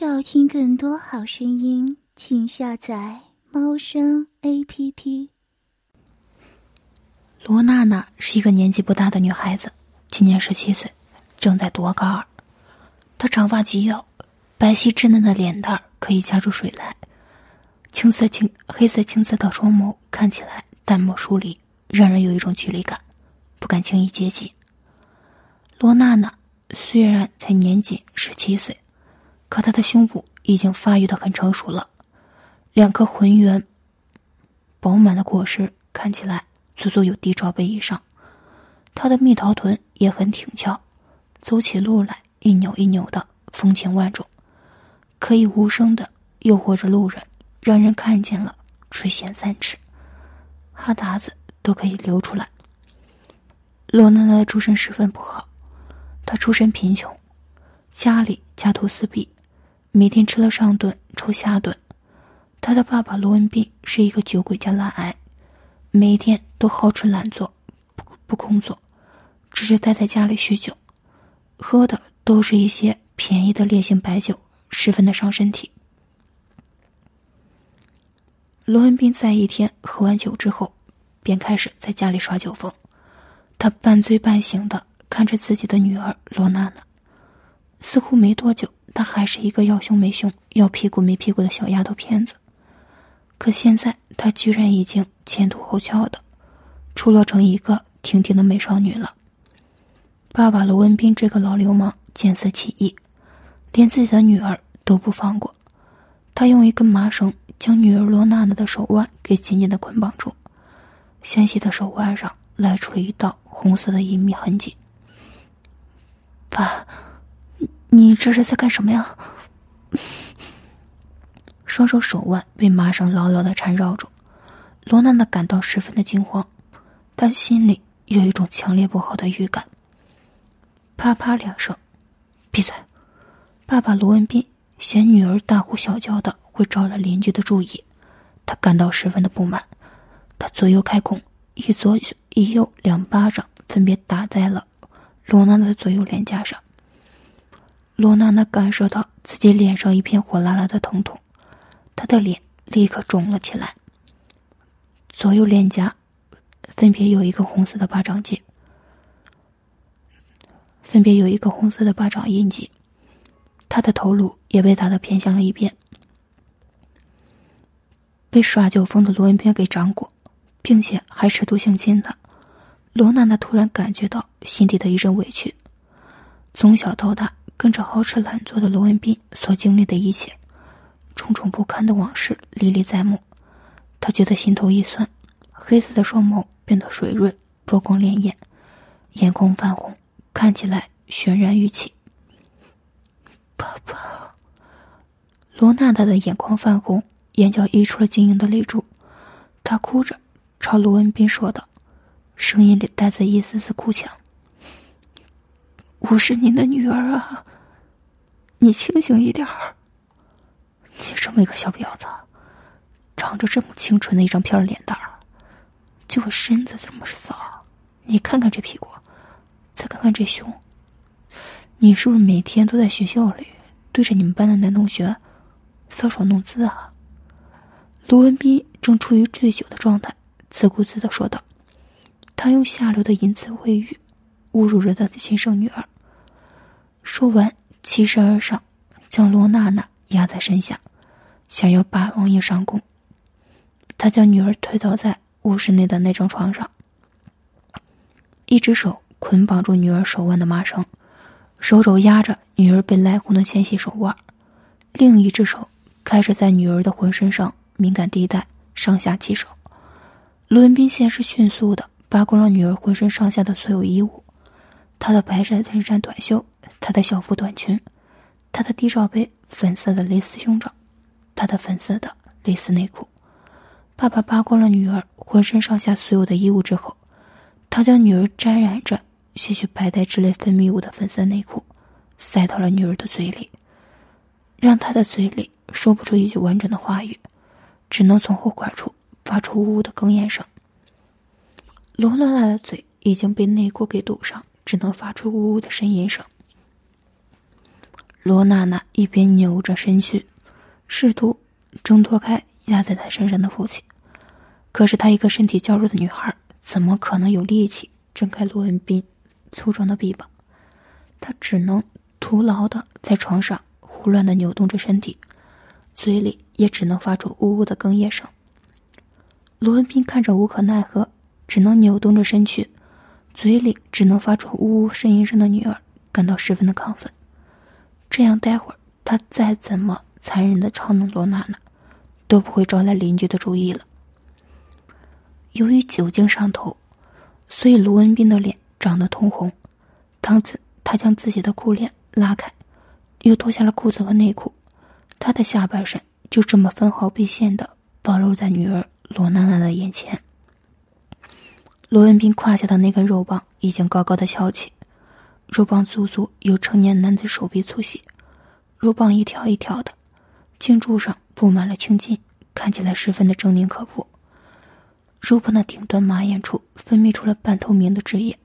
要听更多好声音，请下载猫声 A P P。罗娜娜是一个年纪不大的女孩子，今年十七岁，正在读高二。她长发及腰，白皙稚嫩的脸蛋儿可以夹出水来，青色青黑色青色的双眸看起来淡漠疏离，让人有一种距离感，不敢轻易接近。罗娜娜虽然才年仅十七岁。可他的胸部已经发育的很成熟了，两颗浑圆、饱满的果实看起来足足有低罩杯以上。他的蜜桃臀也很挺翘，走起路来一扭一扭的，风情万种，可以无声的诱惑着路人，让人看见了垂涎三尺，哈达子都可以流出来。罗娜娜的出身十分不好，她出身贫穷，家里家徒四壁。每天吃了上顿，抽下顿。他的爸爸罗文斌是一个酒鬼加懒癌，每天都好吃懒做，不不工作，只是待在家里酗酒，喝的都是一些便宜的烈性白酒，十分的伤身体。罗文斌在一天喝完酒之后，便开始在家里耍酒疯。他半醉半醒的看着自己的女儿罗娜娜，似乎没多久。她还是一个要胸没胸、要屁股没屁股的小丫头片子，可现在她居然已经前凸后翘的，出落成一个挺挺的美少女了。爸爸罗文斌这个老流氓见色起意，连自己的女儿都不放过。他用一根麻绳将女儿罗娜娜的手腕给紧紧的捆绑住，纤细的手腕上来出了一道红色的隐秘痕迹。爸。你这是在干什么呀？双手手腕被麻绳牢牢的缠绕住，罗娜娜感到十分的惊慌，但心里有一种强烈不好的预感。啪啪两声，闭嘴！爸爸罗文斌嫌女儿大呼小叫的会招惹邻居的注意，他感到十分的不满，他左右开弓，一左一右两巴掌分别打在了罗娜娜的左右脸颊上。罗娜娜感受到自己脸上一片火辣辣的疼痛，她的脸立刻肿了起来。左右脸颊分别有一个红色的巴掌印，分别有一个红色的巴掌印记。他的头颅也被打得偏向了一边。被耍酒疯的罗文斌给掌过，并且还尺度性侵他，罗娜娜突然感觉到心底的一阵委屈。从小到大。跟着好吃懒做的罗文斌所经历的一切，种种不堪的往事历历在目，他觉得心头一酸，黑色的双眸变得水润，波光潋滟，眼眶泛红，看起来泫然欲泣。爸爸，罗娜娜的眼眶泛红，眼角溢出了晶莹的泪珠，她哭着朝罗文斌说道，声音里带着一丝丝哭腔。我是您的女儿啊，你清醒一点儿。你这么一个小婊子，长着这么清纯的一张漂亮脸蛋儿，就我身子这么骚，你看看这屁股，再看看这胸，你是不是每天都在学校里对着你们班的男同学搔首弄姿啊？罗文斌正处于醉酒的状态，自顾自的说道，他用下流的淫词秽语。侮辱着他的亲生女儿。说完，起身而上，将罗娜娜压在身下，想要霸王硬上弓。他将女儿推倒在卧室内的那张床上，一只手捆绑住女儿手腕的麻绳，手肘压着女儿被来红的纤细手腕，另一只手开始在女儿的浑身上敏感地带上下其手。罗文斌先是迅速的扒光了女儿浑身上下的所有衣物。她的白色衬衫短袖，她的校服短裙，她的低罩杯粉色的蕾丝胸罩，她的粉色的蕾丝内裤。爸爸扒光了女儿浑身上下所有的衣物之后，他将女儿沾染着些许白带之类分泌物的粉色内裤塞到了女儿的嘴里，让她的嘴里说不出一句完整的话语，只能从后管处发出呜呜的哽咽声。罗娜娜的嘴已经被内裤给堵上。只能发出呜呜的呻吟声。罗娜娜一边扭着身躯，试图挣脱开压在她身上的父亲。可是她一个身体较弱的女孩，怎么可能有力气挣开罗文斌粗壮的臂膀？她只能徒劳的在床上胡乱的扭动着身体，嘴里也只能发出呜呜的哽咽声。罗文斌看着无可奈何，只能扭动着身躯，嘴里只能发出呜呜呻吟声的女儿，感到十分的亢奋。这样，待会儿他再怎么残忍的嘲弄罗娜娜，都不会招来邻居的注意了。由于酒精上头，所以卢文斌的脸涨得通红。当此，他将自己的裤链拉开，又脱下了裤子和内裤，他的下半身就这么分毫不现的暴露在女儿。罗娜娜的眼前，罗文斌胯下的那根肉棒已经高高的翘起，肉棒足足有成年男子手臂粗细，肉棒一条一条的，茎柱上布满了青筋，看起来十分的狰狞可怖。肉棒的顶端马眼处分泌出了半透明的汁液。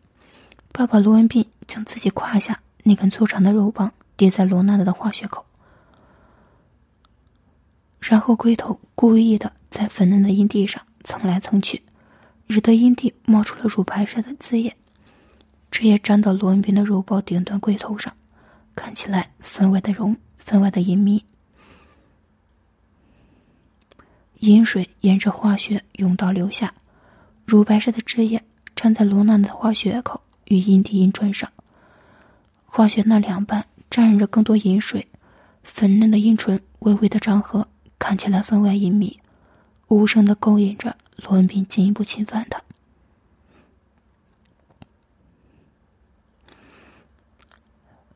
爸爸罗文斌将自己胯下那根粗长的肉棒叠在罗娜娜的化穴口。然后龟头故意的在粉嫩的阴蒂上蹭来蹭去，惹得阴蒂冒出了乳白色的汁液，汁液沾到罗文斌的肉包顶端龟头上，看起来分外的容分外的隐秘。饮水沿着花穴甬道流下，乳白色的汁液沾在罗娜娜的花穴口与阴蒂阴唇上，花穴那两半沾染着更多饮水，粉嫩的阴唇微微的张合。看起来分外隐秘，无声的勾引着罗文斌进一步侵犯她。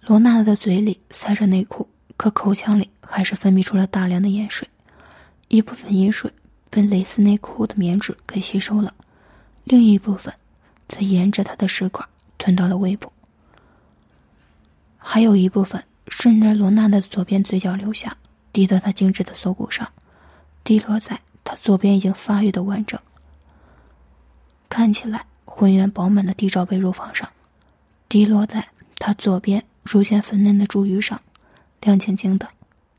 罗娜的嘴里塞着内裤，可口腔里还是分泌出了大量的盐水，一部分盐水被蕾丝内裤的棉质给吸收了，另一部分则沿着她的食管吞到了胃部，还有一部分顺着罗娜的左边嘴角流下。滴到他精致的锁骨上，滴落在他左边已经发育的完整、看起来浑圆饱满的地罩杯乳房上，滴落在他左边乳腺粉嫩的珠玉上，亮晶晶的，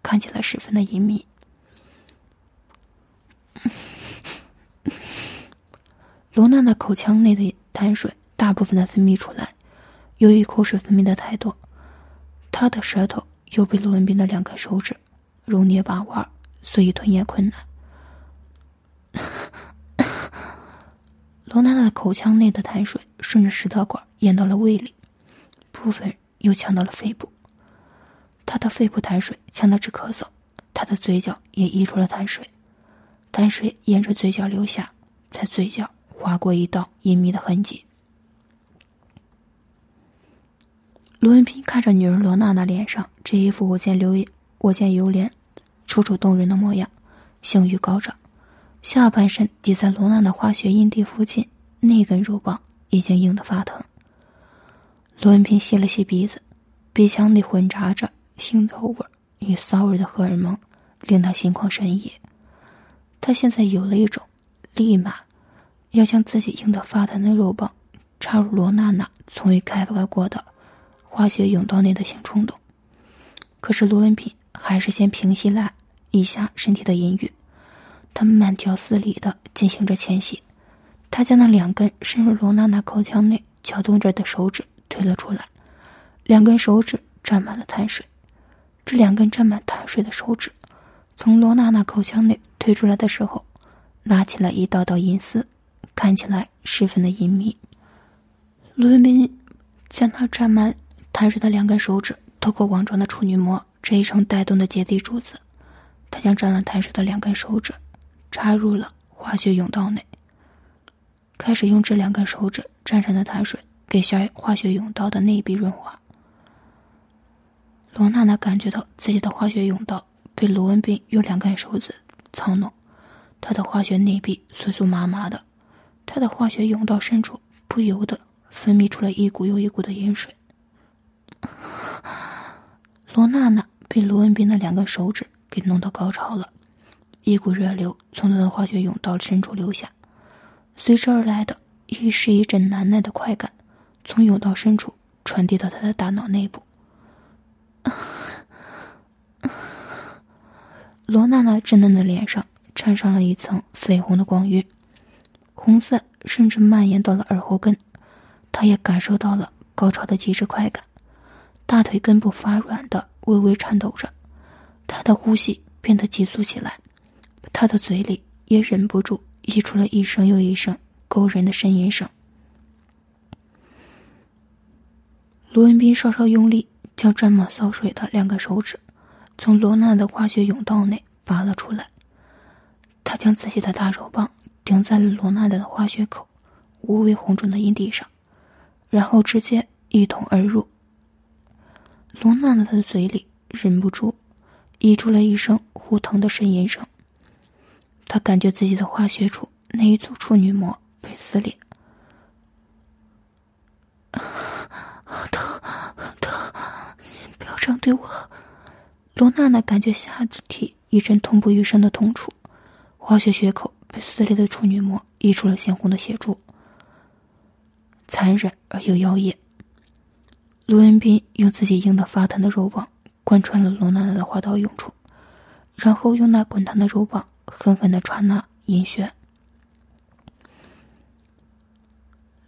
看起来十分的隐秘。罗娜的口腔内的痰水大部分的分泌出来，由于口水分泌的太多，她的舌头又被罗文斌的两根手指。揉捏把玩，所以吞咽困难。罗娜娜的口腔内的痰水顺着食道管咽到了胃里，部分又呛到了肺部。她的肺部痰水呛得直咳嗽，她的嘴角也溢出了痰水，痰水沿着嘴角流下，在嘴角划过一道隐秘的痕迹。罗文斌看着女儿罗娜娜脸上这一副我见流我见犹怜。楚楚动人的模样，性欲高涨，下半身抵在罗娜的花穴阴蒂附近，那根肉棒已经硬得发疼。罗文斌吸了吸鼻子，鼻腔里混杂着腥臭味与骚味的荷尔蒙，令他心旷神怡。他现在有了一种立马要将自己硬得发疼的肉棒插入罗娜娜从未开发过的花穴甬道内的性冲动。可是罗文斌还是先平息了。一下身体的淫欲，他慢条斯理的进行着前戏。他将那两根深入罗娜娜口腔内搅动着的手指推了出来，两根手指沾满了痰水。这两根沾满痰水的手指，从罗娜娜口腔内推出来的时候，拉起了一道道银丝，看起来十分的隐秘。罗文斌将他沾满痰水的两根手指透过网状的处女膜这一层带动的结缔柱子。他将沾了痰水的两根手指插入了化学甬道内，开始用这两根手指沾上的痰水给小化学甬道的内壁润滑。罗娜娜感觉到自己的化学甬道被罗文斌用两根手指操弄，她的化学内壁酥酥麻麻的，她的化学甬道深处不由得分泌出了一股又一股的盐水。罗娜娜被罗文斌的两根手指。给弄到高潮了，一股热流从他的化学甬道深处流下，随之而来的亦是一阵难耐的快感，从甬道深处传递到他的大脑内部。罗娜娜稚嫩的脸上缠上了一层绯红的光晕，红色甚至蔓延到了耳后根，她也感受到了高潮的极致快感，大腿根部发软的微微颤抖着，她的呼吸变得急促起来，他的嘴里也忍不住溢出了一声又一声勾人的呻吟声。罗文斌稍稍用力，将沾满骚水的两个手指从罗娜的化学甬道内拔了出来。他将自己的大肉棒顶在了罗娜的化学口无微红肿的阴蒂上，然后直接一捅而入。罗娜娜的嘴里忍不住溢出了一声呼疼的呻吟声。他感觉自己的化学处那一组处女膜被撕裂。疼疼，不要这样对我！罗娜娜感觉下肢体一阵痛不欲生的痛楚，化学血口被撕裂的处女膜溢出了鲜红的血珠，残忍而又妖艳。罗文斌用自己硬得发疼的肉棒贯穿了罗娜娜的花道用处，然后用那滚烫的肉棒狠狠的插那阴穴。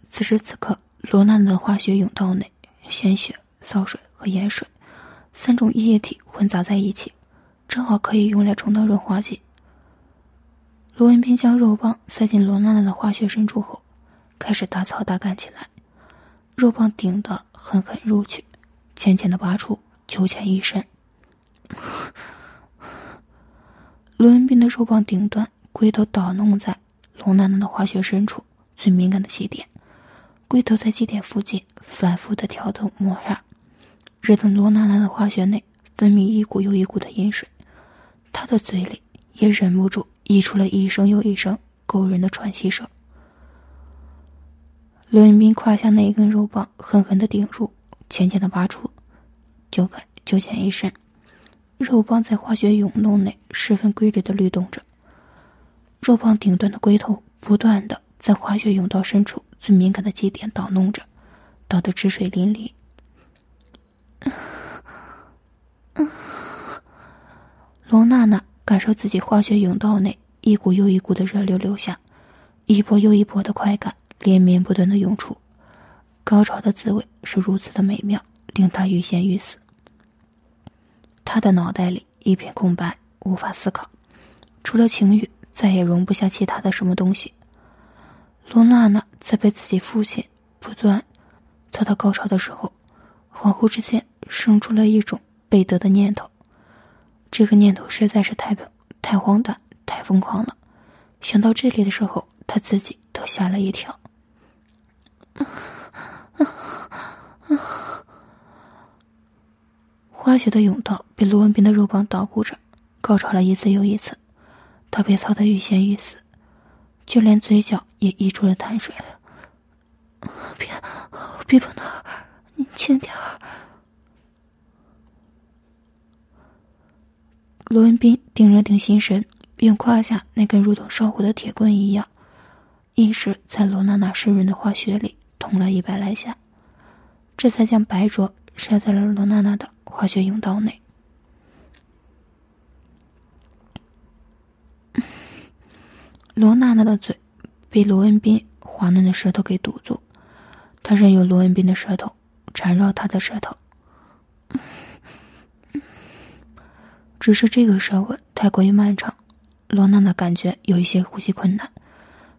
此时此刻。罗娜娜的化学甬道内，鲜血、骚水和盐水三种液体混杂在一起，正好可以用来充当润滑剂。罗文斌将肉棒塞进罗娜娜的化学深处后，开始大操大干起来。肉棒顶的狠狠入去，浅浅的拔出，九浅一深。罗文斌的肉棒顶端龟头捣弄在罗娜娜的化学深处最敏感的细点。龟头在基点附近反复的挑动摩擦，惹得罗娜娜的化学内分泌一股又一股的阴水，她的嘴里也忍不住溢出了一声又一声勾人的喘息声。罗云斌胯下那一根肉棒狠狠的顶入，浅浅的拔出，就看就浅一深，肉棒在化学涌动内十分规律的律动着，肉棒顶端的龟头不断的在化学甬道深处。最敏感的节点捣弄着，捣得汁水淋漓。罗娜娜感受自己化学甬道内一股又一股的热流流下，一波又一波的快感连绵不断的涌出，高潮的滋味是如此的美妙，令她欲仙欲死。他的脑袋里一片空白，无法思考，除了情欲，再也容不下其他的什么东西。罗娜娜在被自己父亲不断操到高潮的时候，恍惚之间生出了一种背德的念头。这个念头实在是太太荒诞、太疯狂了。想到这里的时候，他自己都吓了一跳。花雪的甬道被罗文斌的肉棒捣鼓着，高潮了一次又一次，他被操得欲仙欲死。就连嘴角也溢出了淡水。别，别碰那儿，你轻点儿。罗文斌定了定心神，用胯下那根如同烧火的铁棍一样，一时在罗娜娜湿润的花雪里捅了一百来下，这才将白灼塞在了罗娜娜的化学甬道内。罗娜娜的嘴被罗文斌滑嫩的舌头给堵住，她任由罗文斌的舌头缠绕她的舌头。只是这个舌吻太过于漫长，罗娜娜感觉有一些呼吸困难，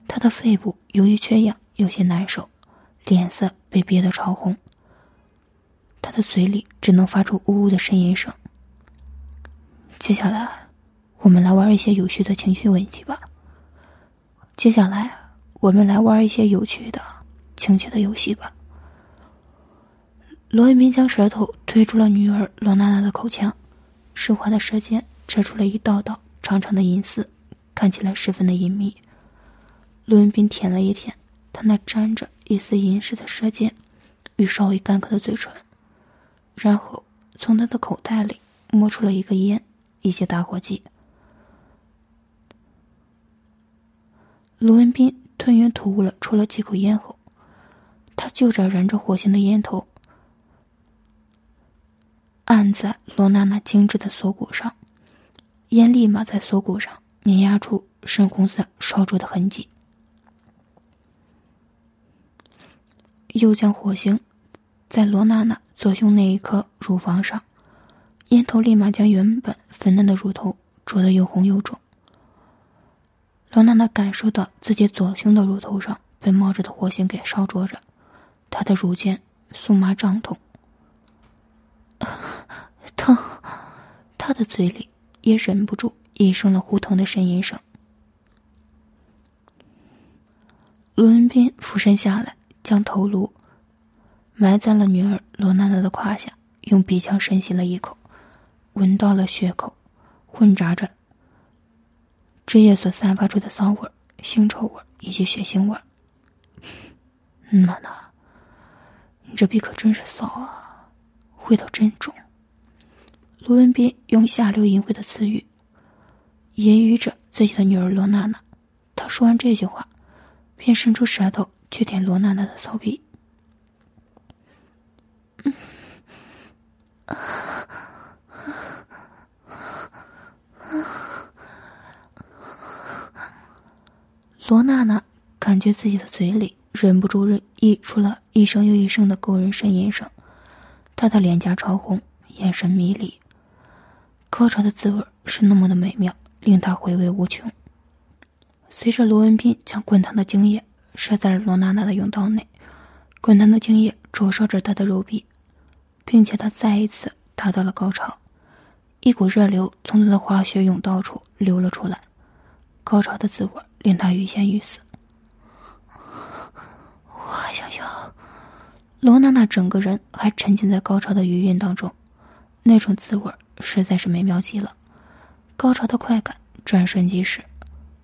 她的肺部由于缺氧有些难受，脸色被憋得潮红，他的嘴里只能发出呜呜的呻吟声。接下来，我们来玩一些有趣的情绪问题吧。接下来，我们来玩一些有趣的、情趣的游戏吧。罗文斌将舌头推出了女儿罗娜娜的口腔，湿滑的舌尖扯出了一道道长长的银丝，看起来十分的隐秘。罗文斌舔了一舔他那沾着一丝银饰的舌尖与稍微干渴的嘴唇，然后从他的口袋里摸出了一个烟，一些打火机。卢文斌吞云吐雾了抽了几口烟后，他就着燃着火星的烟头，按在罗娜娜精致的锁骨上，烟立马在锁骨上碾压出深红色烧灼的痕迹，又将火星在罗娜娜左胸那一颗乳房上，烟头立马将原本粉嫩的乳头灼得又红又肿。罗娜娜感受到自己左胸的乳头上被冒着的火星给烧灼着，她的乳尖酥麻胀痛，疼，她的嘴里也忍不住一声了呼疼的呻吟声。卢文斌俯身下来，将头颅埋在了女儿罗娜娜的胯下，用鼻腔深吸了一口，闻到了血口混杂着。汁液所散发出的骚味、腥臭味以及血腥味。娜娜，你这逼可真是骚啊，味道真重。罗文斌用下流淫秽的词语揶揄着自己的女儿罗娜娜。他说完这句话，便伸出舌头去舔罗娜娜的骚逼。罗娜娜感觉自己的嘴里忍不住溢出了一声又一声的勾人呻吟声，她的脸颊潮红，眼神迷离。高潮的滋味是那么的美妙，令她回味无穷。随着罗文斌将滚烫的精液射在了罗娜娜的甬道内，滚烫的精液灼烧着她的肉壁，并且他再一次达到了高潮，一股热流从他的滑雪泳道处流了出来，高潮的滋味。令他欲仙欲死。我还想要。罗娜娜整个人还沉浸在高潮的余韵当中，那种滋味实在是美妙极了。高潮的快感转瞬即逝，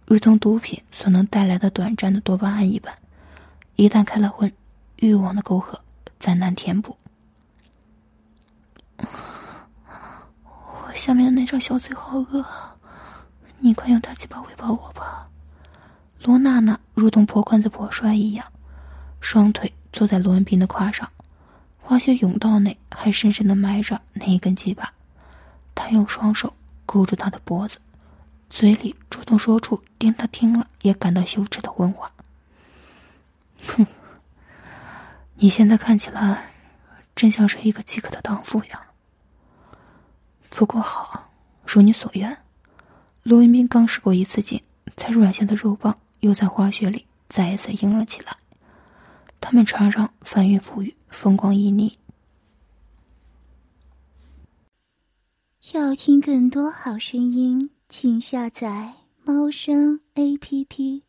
如同毒品所能带来的短暂的多巴胺一般。一旦开了荤，欲望的沟壑再难填补。我下面的那张小嘴好饿，你快用大鸡巴喂饱我吧。罗娜娜如同破罐子破摔一样，双腿坐在罗文斌的胯上，滑雪甬道内还深深的埋着那一根鸡巴。他用双手勾住他的脖子，嘴里主动说出令他听了也感到羞耻的荤话：“哼，你现在看起来真像是一个饥渴的荡妇呀。不过好，如你所愿。”罗文斌刚使过一次劲，才软下的肉棒。又在滑雪里再一次硬了起来，他们船上翻云覆雨，风光旖旎。要听更多好声音，请下载猫声 A P P。